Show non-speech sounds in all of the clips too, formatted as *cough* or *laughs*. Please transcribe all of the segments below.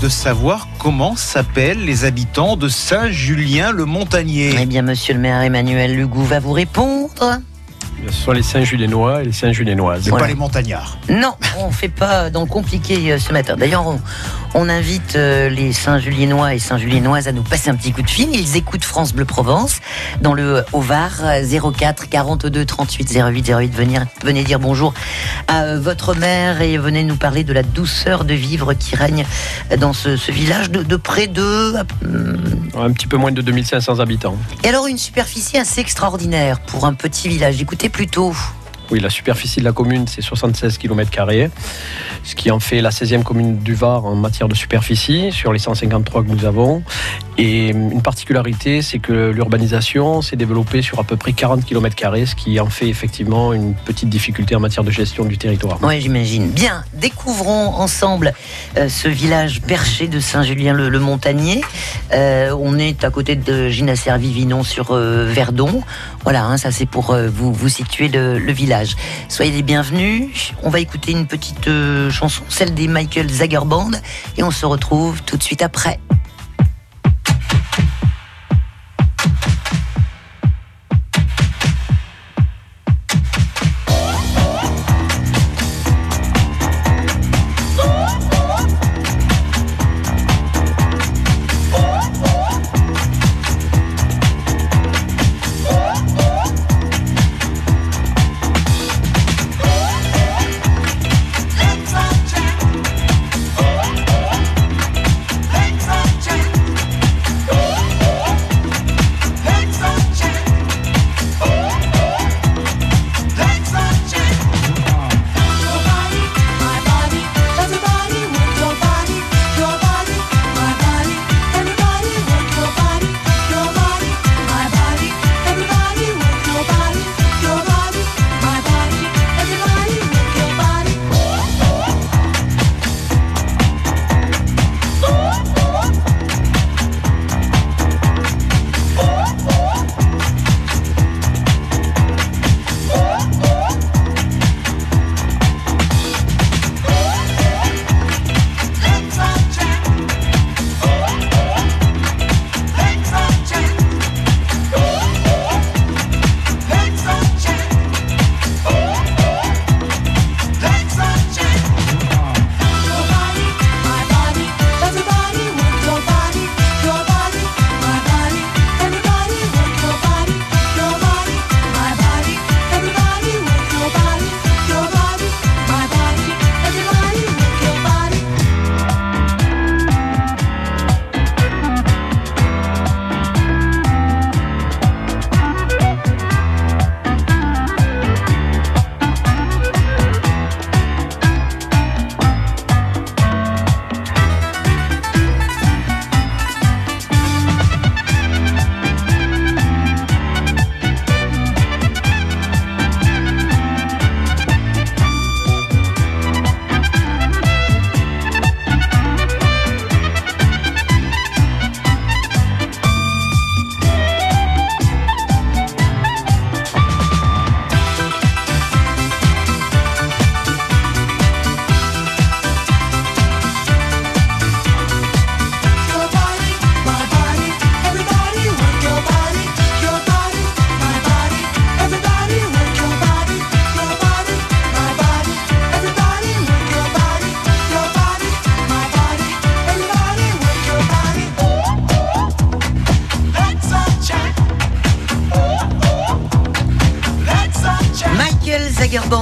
de savoir comment s'appellent les habitants de Saint-Julien-le-Montagnier. Eh bien, monsieur le maire Emmanuel Lugou va vous répondre. Ce sont les Saint-Juliennois et les Saint-Juliennoises. C'est Voilà. pas les montagnards. Non, on ne fait pas dans compliqué euh, ce matin. D'ailleurs, on, on invite euh, les Saint-Juliennois et Saint-Juliennoises à nous passer un petit coup de fil. Ils écoutent France Bleu Provence dans le Haut-Var euh, 04 42 38 08 08. Venez, venez dire bonjour à euh, votre mère et venez nous parler de la douceur de vivre qui règne dans ce, ce village de, de près de... Un petit peu moins de 2500 habitants. Et alors une superficie assez extraordinaire pour un petit village. Écoutez Oui, la superficie de la commune, c'est 76 km, ce qui en fait la 16e commune du Var en matière de superficie sur les 153 que nous avons. Et une particularité, c'est que l'urbanisation s'est développée sur à peu près 40 km, ce qui en fait effectivement une petite difficulté en matière de gestion du territoire. Oui, j'imagine. Bien, découvrons ensemble euh, ce village perché de Saint-Julien-le-Montagnier. Euh, on est à côté de Ginacervi-Vinon sur euh, Verdon. Voilà, hein, ça c'est pour euh, vous, vous situer le, le village. Soyez les bienvenus. On va écouter une petite euh, chanson, celle des Michael Zager Band, et on se retrouve tout de suite après.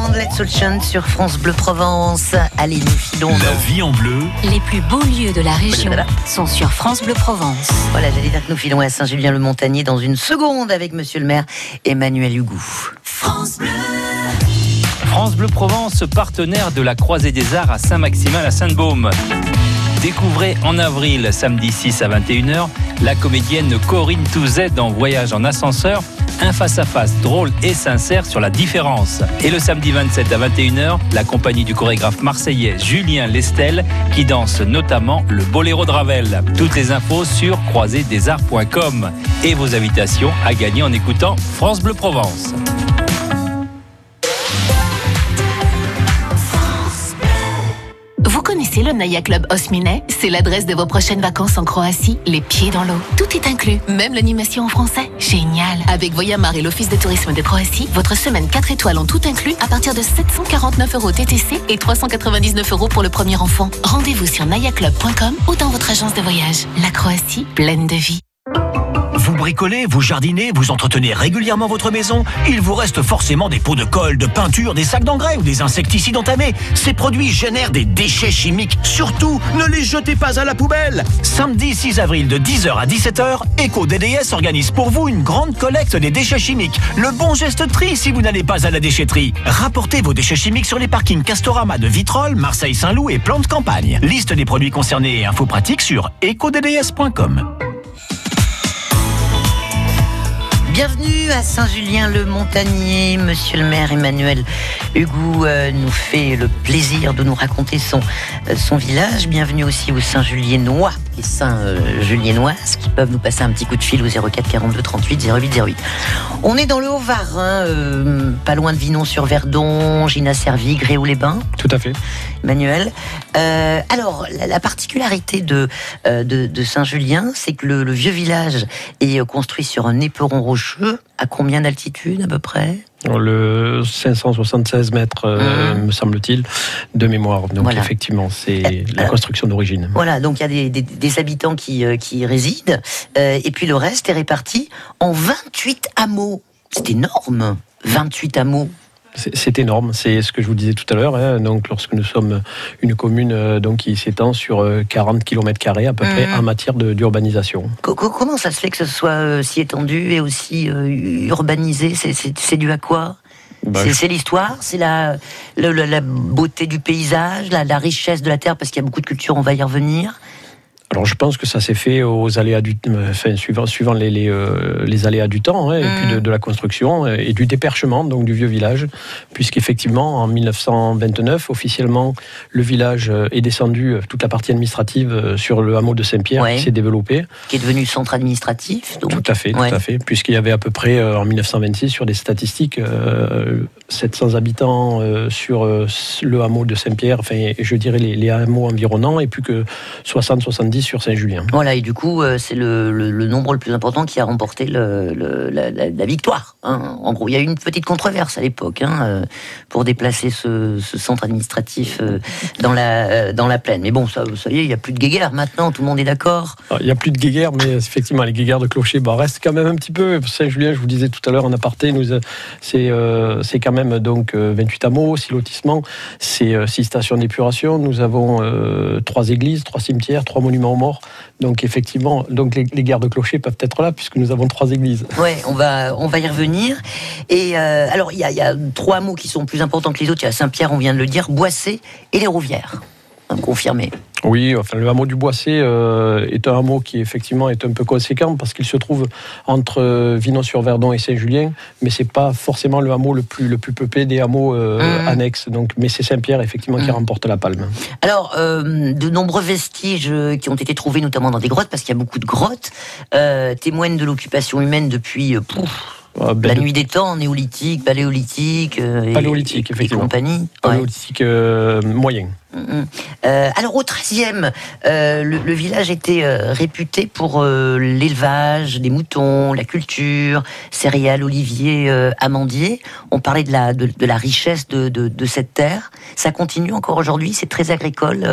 Band, Let's All Chant sur France Bleu Provence. Allez, nous filons. La vie en bleu, Les plus beaux lieux de la région Voilà. sont sur France Bleu Provence. Voilà, j'allais dire que nous filons à Saint-Julien-le-Montagnier dans une seconde avec monsieur le maire Emmanuel Hugou. France Bleu Provence, partenaire de la Croisée des Arts à Saint-Maximin à Sainte-Baume. Découvrez en avril, samedi 6 à 21h, la comédienne Corinne Touzet dans Voyage en ascenseur, un face-à-face drôle et sincère sur la différence. Et le samedi 27 à 21h, la compagnie du chorégraphe marseillais Julien Lestel qui danse notamment le Boléro de Ravel. Toutes les infos sur croisédesarts.com et vos invitations à gagner en écoutant France Bleu Provence. Le Naya Club Osmine C'est l'adresse de vos prochaines vacances en Croatie, les pieds dans l'eau. Tout est inclus, même l'animation en français. Génial Avec Voyamar et l'Office de tourisme de Croatie, votre semaine 4 étoiles en tout inclus à partir de 749 euros TTC et 399 euros pour le premier enfant. Rendez-vous sur nayaclub.com ou dans votre agence de voyage. La Croatie, pleine de vie. Vous bricolez, vous jardinez, vous entretenez régulièrement votre maison Il vous reste forcément des pots de colle, de peinture, des sacs d'engrais ou des insecticides entamés. Ces produits génèrent des déchets chimiques. Surtout, ne les jetez pas à la poubelle Samedi 6 avril de 10h à 17h, EcoDDS organise pour vous une grande collecte des déchets chimiques. Le bon geste tri si vous n'allez pas à la déchetterie. Rapportez vos déchets chimiques sur les parkings Castorama de Vitrolles, Marseille-Saint-Loup et Plante Campagne. Liste des produits concernés et infos pratiques sur ecodds.com. Bienvenue à Saint-Julien-le-Montagnier. Monsieur le maire Emmanuel Hugo euh, nous fait le plaisir de nous raconter son, euh, village. Bienvenue aussi aux Saint-Juliennois et Saint-Juliennoises qui peuvent nous passer un petit coup de fil au 04 42 38 08 08. On est dans le Haut-Var, hein, euh, pas loin de Vinon-sur-Verdon, Gina Servi, Gréoux-les-Bains. Tout à fait. Emmanuel. Euh, alors, la, la particularité de, euh, de, de Saint-Julien, c'est que le, le vieux village est euh, construit sur un éperon rocheux. À combien d'altitude à peu près? Le 576 mètres, euh, Mhm. me semble-t-il, de mémoire. Donc Voilà. effectivement, c'est Euh, la construction d'origine. Voilà, donc il y a des, des- des habitants qui, euh, qui y résident. Euh, et puis le reste est réparti en 28 hameaux. C'est énorme 28 hameaux. C'est énorme, c'est ce que je vous disais tout à l'heure. hein. Donc, lorsque nous sommes une commune euh, donc, qui s'étend sur euh, 40 km à peu près Mhm. en matière d'urbanisation. Co- co- comment ça se fait que ce soit euh, si étendu et aussi euh, urbanisé? C'est- dû à quoi? Bah, C'est je- l'histoire, c'est la beauté du paysage, la, la richesse de la terre, parce qu'il y a beaucoup de cultures, on va y revenir. Alors, je pense que ça s'est fait aux aléas du, euh, enfin, suivant, suivant les, les, euh, les aléas du temps, hein, et puis de, de la construction euh, et du déperchement donc du vieux village, puisqu'effectivement, en 1929, officiellement, le village est descendu, toute la partie administrative sur le hameau de Saint-Pierre Ouais. qui s'est développé. qui est devenu centre administratif. Donc, Tout à fait, Ouais. tout à fait, puisqu'il y avait à peu près en 1926 sur des statistiques euh, 700 habitants euh, sur le hameau de Saint-Pierre, enfin je dirais les, les hameaux environnants, et plus que 60-70 sur Saint-Julien. Voilà, et du coup, euh, c'est le, le- le nombre le plus important qui a remporté le- la, la- la victoire. hein. En gros, il y a eu une petite controverse à l'époque hein, euh, pour déplacer ce, ce centre administratif euh, dans, la, dans la plaine. Mais bon, ça, ça y est, il n'y a plus de guéguerre maintenant, tout le monde est d'accord. Il n'y a plus de guéguerre, mais effectivement, les guéguerres de clocher bah, restent quand même un petit peu. Saint-Julien, je vous disais tout à l'heure en aparté, c'est euh, c'est quand même donc euh, 28 hameaux, 6 lotissements, c'est 6 stations d'épuration. Nous avons euh, 3 églises, 3 cimetières, 3 monuments morts. Donc effectivement, donc les, les guerres de clocher peuvent être là puisque nous avons 3 églises. Ouais, on va, on va y revenir. Et euh, alors, il y y a trois mots qui sont plus importants que les autres. Il y a Saint-Pierre, on vient de le dire, Boissé et les Rouvières. Confirmé. Oui, enfin, le hameau du Boissé euh, est un hameau qui effectivement est un peu conséquent parce qu'il se trouve entre euh, Vinon-sur-Verdon et Saint-Julien, mais c'est pas forcément le hameau le plus, le plus peuplé des hameaux euh, Mhm. annexes. Donc, mais c'est Saint-Pierre effectivement qui Mhm. remporte la palme. Alors, euh, de nombreux vestiges qui ont été trouvés, notamment dans des grottes, parce qu'il y a beaucoup de grottes, euh, témoignent de l'occupation humaine depuis euh, pouf, Ah, ben, la de- nuit des temps, néolithique, paléolithique, euh, et- Paléolithique, et, effectivement. Et compagnie. Paléolithique euh, moyen. Mm, mm. Euh, alors au XIIIe, euh, le, le village était euh, réputé pour l'élevage des moutons, la culture, céréales, oliviers, amandiers. On parlait de la, de, de la richesse de, cette terre. Ça continue encore aujourd'hui, c'est très agricole,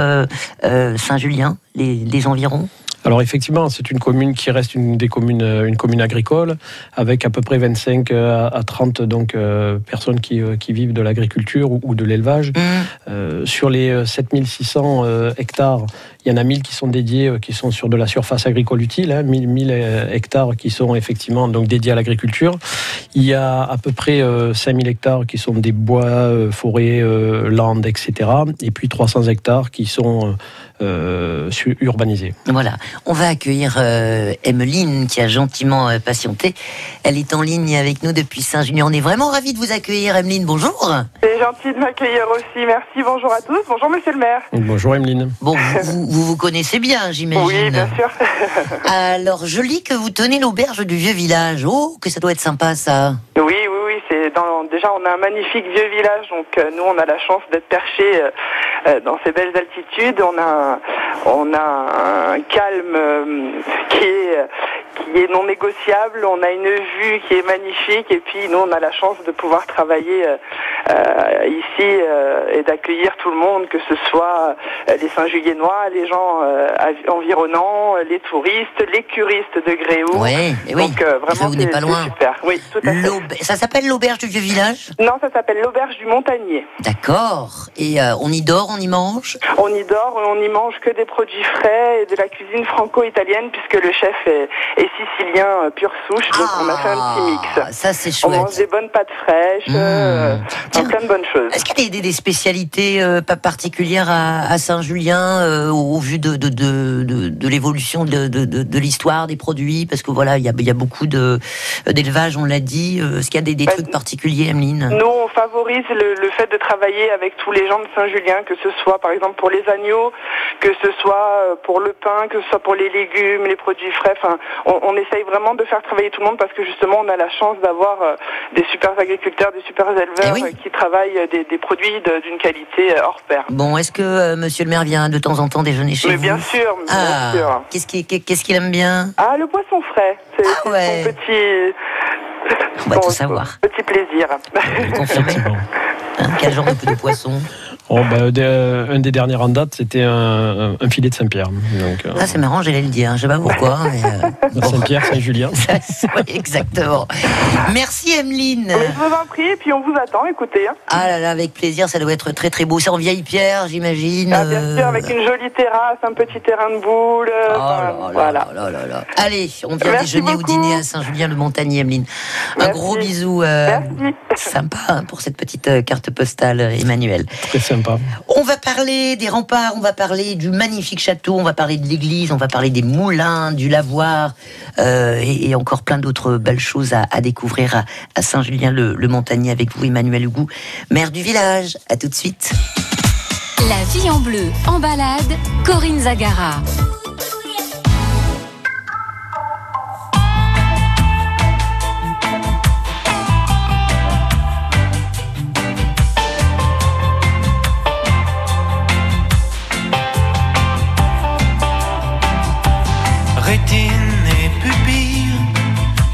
Saint-Julien, les, les environs? Alors effectivement, c'est une commune qui reste une des communes, euh, une commune agricole, avec à peu près 25 à à 30 donc euh, personnes qui, euh, qui vivent de l'agriculture ou, ou de l'élevage. Mm. Euh, sur les euh, 7600 euh, hectares, il y en a 1000 qui sont dédiés, euh, qui sont sur de la surface agricole utile, hein, 1000, 1000 euh, hectares qui sont effectivement donc dédiés à l'agriculture. Il y a à peu près euh, 5000 hectares qui sont des bois, euh, forêts, euh, landes, etc. Et puis 300 hectares qui sont euh, euh, urbanisés. Voilà, on va accueillir euh, Emmeline qui a gentiment euh, patienté. Elle est en ligne avec nous depuis Saint-Julien. On est vraiment ravis de vous accueillir, Emmeline. Bonjour. C'est gentil de m'accueillir aussi. Merci. Bonjour à tous. Bonjour, monsieur le maire. Bonjour Emeline. Bon, vous vous, vous, connaissez bien, j'imagine. Oui, bien sûr. *laughs* Alors, je lis que vous tenez l'auberge du vieux village. Oh, que ça doit être sympa, ça. oui, oui, oui. C'est dans, déjà on a un magnifique vieux village, donc euh, nous, on a la chance d'être perchés euh, euh, dans ces belles altitudes. On a, un- on a un calme euh, qui est qui est non négociable. On a une vue qui est magnifique, et puis nous, on a la chance de pouvoir travailler euh, euh, ici euh, et d'accueillir tout le monde, que ce soit les Saint-Juliennois, les gens euh, environnants, les touristes, les curistes de et oui. Donc vraiment, c'est super. Oui, tout à fait. L'aube- Ça s'appelle l'auberge du vieux village? Non, ça s'appelle l'auberge du Montagnier. D'accord. Et on y dort, on y mange? On y dort, on y mange que des produits frais et de la cuisine franco-italienne puisque le chef est, est sicilien euh, pure souche, donc on a fait un petit mix. Ah, Ça, c'est On mange chouette. des bonnes pâtes fraîches, Mmh. euh, Tiens. plein de bonnes choses. Est-ce qu'il y a des, des spécialités euh, pas particulières à, à Saint-Julien euh, au, au vu de, de, de, de, de l'évolution de, l'histoire des produits? Parce que voilà, il y a, il y a beaucoup de d'élevage, on l'a dit. Est-ce qu'il y a des, des Bah, trucs particuliers, Emeline? Nous, on favorise le, le fait de travailler avec tous les gens de Saint-Julien, que ce soit par exemple pour les agneaux, que ce soit pour le pain, que ce soit pour les légumes, les produits frais. Enfin, on, on essaye vraiment de faire travailler tout le monde parce que justement, on a la chance d'avoir euh, des super agriculteurs, des super éleveurs Eh oui. euh, qui travaillent euh, des, des produits de- d'une qualité hors pair. Bon, est-ce que euh, Monsieur le maire vient de temps en temps déjeuner chez Mais vous bien sûr, bien Ah, sûr. qu'est-ce qu'il qu'est-ce qu'il aime bien Ah, le poisson frais, c'est Ah ouais. son petit. On va son- tout savoir. Petit plaisir. Confirmé. *laughs* Hein, Quel genre de, de poisson Oh, bah, des- un des derniers en date, c'était un, un- filet de Saint-Pierre. Euh, Ah, c'est marrant, j'allais le dire. Je sais pas pourquoi. *laughs* euh, bon. Saint-Pierre, Saint-Julien. *laughs* Oui, exactement. Merci Emeline. Je vous en prie, et puis on vous attend, écoutez. hein. Ah là là, avec plaisir, ça doit être très très beau. C'est en vieille pierre, j'imagine. Ah, bien euh, sûr, avec une jolie terrasse, un petit terrain de boules. euh, Oh là là voilà. là là là. Allez, on vient Merci déjeuner ou beaucoup. dîner à Saint-Julien-le-Montagnier, Emeline. Un Merci. gros bisou. euh, Merci. Sympa hein, pour cette petite euh, carte postale, euh, Emmanuel. Très sympa. On va parler des remparts, on va parler du magnifique château, on va parler de l'église, on va parler des moulins, du lavoir euh, et, et encore plein d'autres belles choses à, à découvrir à, à Saint-Julien-le-Montagnier avec vous, Emmanuel Hugout, maire du village. À tout de suite. La vie en bleu, en balade, Corinne Zagara.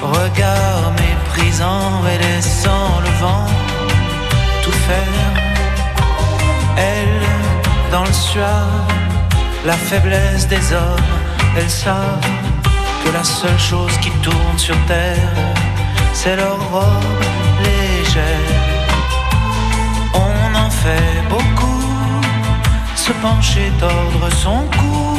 Regard méprisant et laissant le vent tout faire. Elles, dans le soir, la faiblesse des hommes, elles savent que la seule chose qui tourne sur terre, c'est leur robe légère. On en fait beaucoup, se pencher, tordre son cou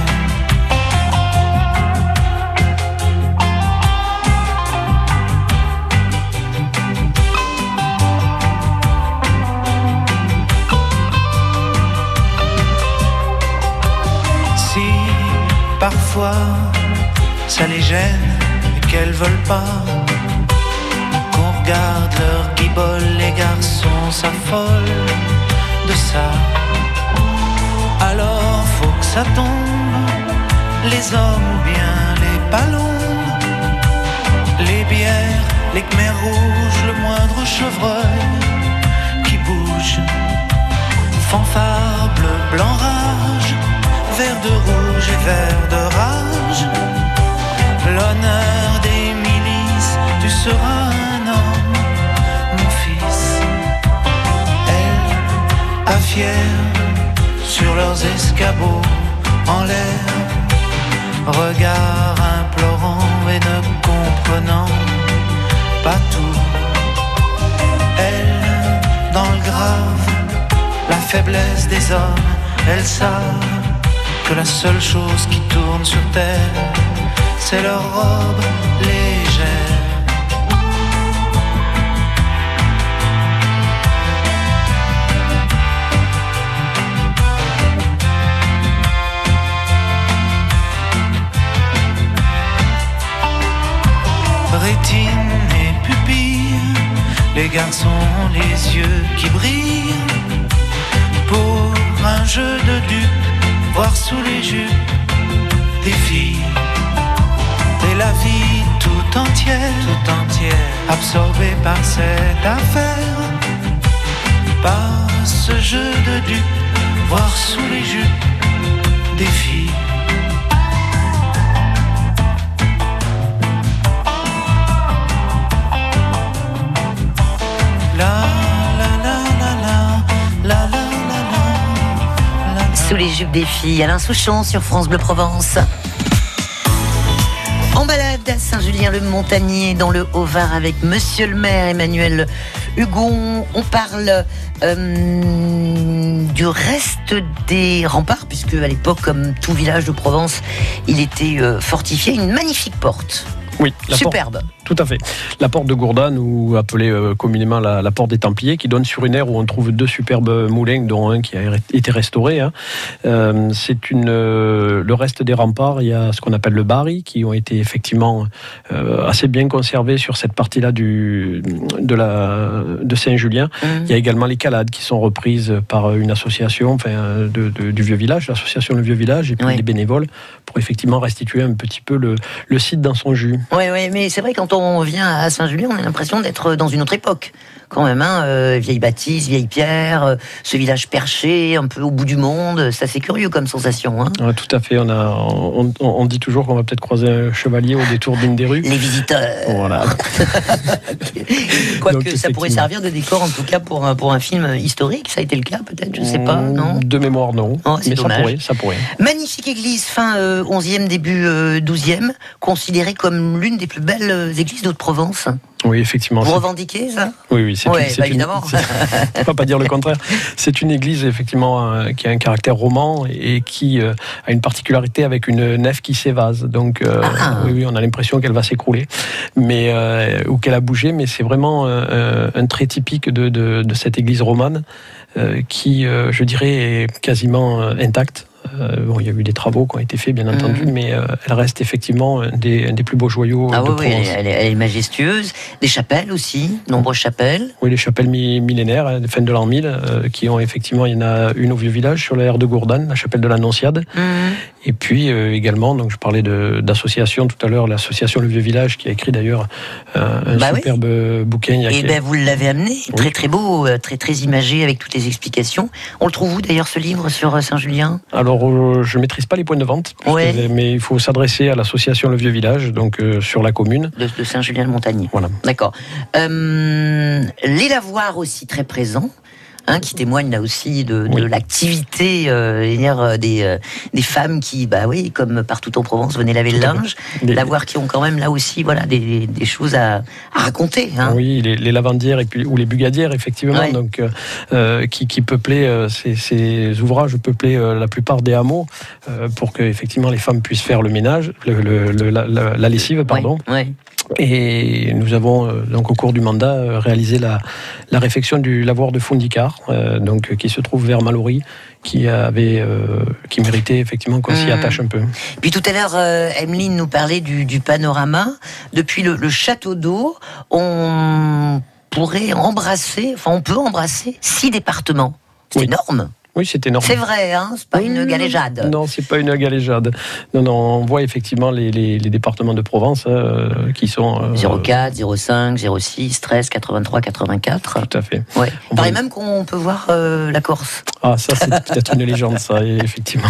Qu'elles veulent pas qu'on regarde leur guibole, les garçons s'affolent de ça. Alors faut que ça tombe, les hommes ou bien les ballons, les bières, les khmers rouges, le moindre chevreuil qui bouge. Fanfare bleu, blanc, rage, vert de rouge et vert de rage. L'honneur des milices, tu seras un homme, mon fils. Elle, à sur leurs escabeaux en l'air, regard implorant et ne comprenant pas tout. Elle, dans le grave, la faiblesse des hommes, elles savent que la seule chose qui tourne sur terre, c'est leur robe légère. rétine et pupille, les garçons ont les yeux qui brillent. Pour un jeu de dupes, voir sous les jupes des filles. La vie tout entière, tout entière, absorbée par cette affaire. Par ce jeu de dupes, voir sous les jupes des filles. Sous les jupes des filles, Alain Souchon sur France Bleu Provence. À Saint-Julien-le-Montagnier dans le Haut-Var avec Monsieur le maire Emmanuel Hugon. On parle euh, du reste des remparts, puisque à l'époque, comme tout village de Provence, il était euh, fortifié. Une magnifique porte. Oui, la porte- Superbe. Tout à fait. La porte de Gourdane, ou appelée euh, communément la, la porte des Templiers, qui donne sur une aire où on trouve deux superbes moulins, dont un qui a été restauré. hein. Euh, c'est une euh, le reste des remparts. Il y a ce qu'on appelle le barri, qui ont été effectivement euh, assez bien conservés sur cette partie-là du de la de Saint-Julien. Hum. Il y a également les calades qui sont reprises par une association, enfin de, de- du vieux village, l'association Le Vieux Village, et puis Oui. les bénévoles effectivement restituer un petit peu le, le site dans son jus. Oui, oui, mais c'est vrai, quand on vient à Saint-Julien, on a l'impression d'être dans une autre époque. Quand même, hein, euh, vieille bâtisse, vieille pierre, euh, ce village perché, un peu au bout du monde, c'est assez curieux comme sensation. Hein. Ouais, tout à fait. On, a, on, on- on dit toujours qu'on va peut-être croiser un chevalier au détour d'une des rues. Les visiteurs. Voilà. *laughs* Quoique Donc, ça pourrait servir de décor, en tout cas, pour un, pour un film historique. Ça a été le cas, peut-être, je sais pas, non? De mémoire, non. Oh, c'est Mais ça pourrait, ça pourrait. Magnifique église, fin euh, 11e, début euh, 12e, considérée comme l'une des plus belles euh, églises d'Haute-Provence. Oui, effectivement. Vous c'est- revendiquez ça? Oui, oui, c'est Ouais, bah, évidemment. *laughs* on pas dire le contraire. C'est une église effectivement euh, qui a un caractère roman et qui euh, a une particularité avec une nef qui s'évase. Donc euh, Ah. oui, oui, on a l'impression qu'elle va s'écrouler, mais ou qu'elle a bougé. Mais c'est vraiment un trait typique de, de- de cette église romane qui, je dirais, est quasiment intacte. Euh, bon, il y a eu des travaux qui ont été faits, bien entendu, mais euh, elle reste effectivement un des, des plus beaux joyaux Ah de oui, Provence. est- elle est, elle est majestueuse. Des chapelles aussi, nombreuses chapelles. Oui, les chapelles mi- millénaires, hein, des fins de l'an 1000, euh, qui ont effectivement, il y en a une au vieux village sur l'aire de Gourdane, la chapelle de l'Annonciade. Mhm. Et puis euh, également, donc je parlais d'association tout à l'heure, l'association Le Vieux Village, qui a écrit d'ailleurs euh, un Bah oui. superbe bouquin. il y a Et quel- ben vous l'avez amené, très très beau, euh, très très imagé avec toutes les explications. On le trouve où d'ailleurs ce livre sur euh, Saint-Julien? Alors, euh, je maîtrise pas les points de vente, mais il faut s'adresser à l'association Le Vieux Village, donc euh, sur la commune. de, de Saint-Julien-le-Montagnier. Voilà. D'accord. Euh, les lavoirs aussi très présents. Hein, qui témoignent là aussi de, l'activité euh, euh, des, euh, des femmes qui, bah oui, comme partout en Provence, venaient laver le Tout linge. Lavoirs qui ont quand même là aussi voilà, des, des choses à, à raconter. Hein. Oui, les, les lavandières et puis, ou les bugadières, effectivement, Ouais. donc, euh, qui, qui peuplaient euh, ces, ces ouvrages, peuplaient la plupart des hameaux pour que effectivement les femmes puissent faire le ménage, le, le- le- la, lessive, pardon. Ouais, ouais. Et nous avons donc au cours du mandat réalisé la, la réfection du lavoir de Fondicar, euh, donc qui se trouve vers Mallory, qui avait, euh, qui méritait effectivement qu'on s'y Mhm. attache un peu. Puis tout à l'heure, euh, Emeline nous parlait du, du panorama. Depuis le, le château d'eau, on pourrait embrasser, enfin on peut embrasser six départements. C'est Oui. énorme. Oui, c'est énorme. C'est vrai, hein c'est pas une galéjade. Non, c'est pas une galéjade. Non, non, on voit effectivement les, les- les départements de Provence euh, qui sont. euh, 04, 05, 06, 13, 83, 84. Tout à fait. Ouais. On Il paraît même qu'on peut voir euh, la Corse. Ah, ça, c'est peut-être une légende, ça, *laughs* effectivement.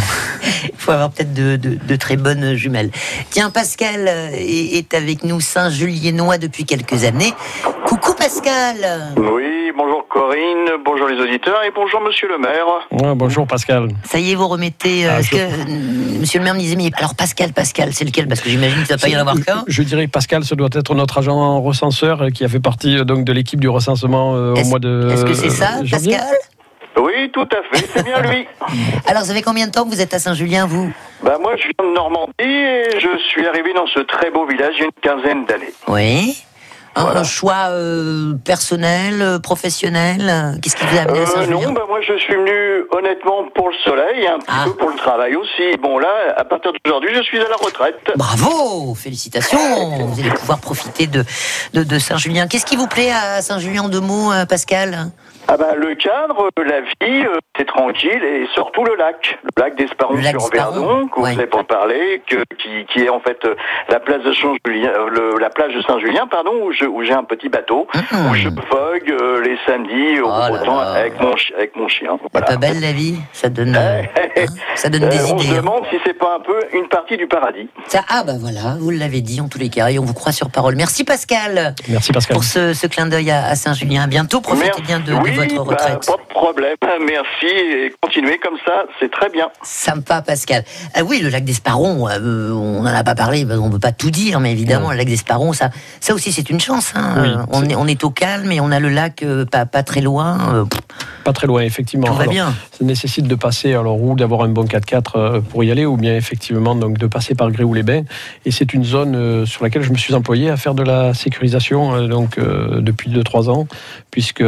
Il faut avoir peut-être de, de- de très bonnes jumelles. Tiens, Pascal euh, est, est avec nous, Saint-Juliennois depuis quelques années. Pascal. Oui, bonjour Corinne, bonjour les auditeurs et bonjour Monsieur le maire. Ouais, bonjour Pascal. Ça y est, vous remettez. euh, Ah, je- que euh, Monsieur le maire me disait, mais alors Pascal, Pascal, c'est lequel? Parce que j'imagine qu'il ne va pas y en avoir qu'un. Je dirais Pascal, ce doit être notre agent recenseur euh, qui a fait partie euh, donc de l'équipe du recensement euh, au mois de. est-ce que c'est ça, euh. Pascal? Oui, tout à fait, c'est bien lui. *laughs* Alors, ça fait combien de temps que vous êtes à Saint-Julien, vous? Bah moi je viens de Normandie et je suis arrivé dans ce très beau village il y a une quinzaine d'années. Oui. Un, un choix euh, personnel, euh, professionnel euh, Qu'est-ce qui vous a amené à Euh, Saint-Julien non, bah moi je suis venu honnêtement pour le soleil un petit Ah. peu pour le travail aussi. Bon là, à partir d'aujourd'hui, je suis à la retraite. Bravo Félicitations Vous allez pouvoir profiter de, de, de Saint-Julien. Qu'est-ce qui vous plaît à Saint-Julien en deux mots, euh, Pascal? Ah bah le cadre, la vie, euh, c'est tranquille et surtout le lac, le lac d'Esparon sur Verdon, que ouais. pas parlé, que, qui, qui est en fait euh, la place de Saint-Julien, euh, le- la plage de Saint-Julien, pardon, où je- où j'ai un petit bateau, où je vogue euh, les samedis au Oh là beau temps avec mon avec mon chien. C'est Voilà. pas belle la vie? Ça donne, euh, *laughs* hein, *laughs* ça donne Euh, des on se idées. hein. demande si c'est pas un peu une partie du paradis. Ça, ah bah voilà, vous l'avez dit en tous les cas et on vous croit sur parole. Merci Pascal Merci Pascal. pour ce, ce clin d'œil à, à Saint-Julien. À bientôt, profitez Merci. bien de, votre bah, retraite. pas de problème, *laughs* merci et continuez comme ça, c'est très bien. Sympa, Pascal. Ah oui, le lac d'Esparon, euh, on n'en a pas parlé, qu'on ne peut pas tout dire, mais évidemment, le lac d'Esparon, ça, ça aussi, c'est une chance. hein. Oui, Euh, on, est, on est au calme et on a le lac euh, pas, pas très loin. euh, Pas très loin, effectivement. tout va Alors, bien. Ça nécessite de passer, alors, ou d'avoir un bon 4x4 euh, pour y aller, ou bien effectivement donc, de passer par Gréoux-les-Bains. Et c'est une zone euh, sur laquelle je me suis employé à faire de la sécurisation euh, donc, depuis 2-3 ans, puisque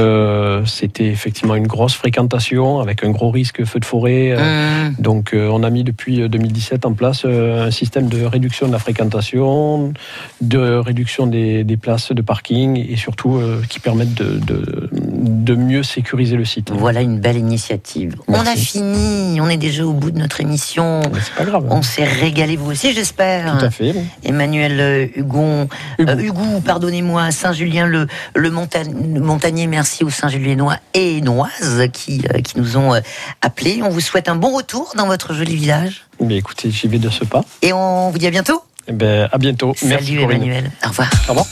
c'était effectivement une grosse fréquentation avec un gros risque feu de forêt. Hum, Donc on a mis depuis euh, 2017 en place un système de réduction de la fréquentation, de réduction des, des places de parking et surtout qui permettent de, de, de mieux sécuriser le site. Voilà une belle initiative. On a fini, on est déjà au bout de notre émission. C'est pas grave. On s'est régalé, vous aussi, j'espère. Tout à fait. Emmanuel euh, Hugon, euh, Hugo, pardonnez-moi, Saint-Julien le, le, monta- le Montagnier, merci aux Saint-Juliennois et Noises qui, euh, qui nous ont appelés. On vous souhaite un bon retour dans votre joli village Mais écoutez, j'y vais de ce pas. et on vous dit à bientôt. Eh ben, à bientôt. Merci Salut. Emmanuel, au revoir. Au revoir.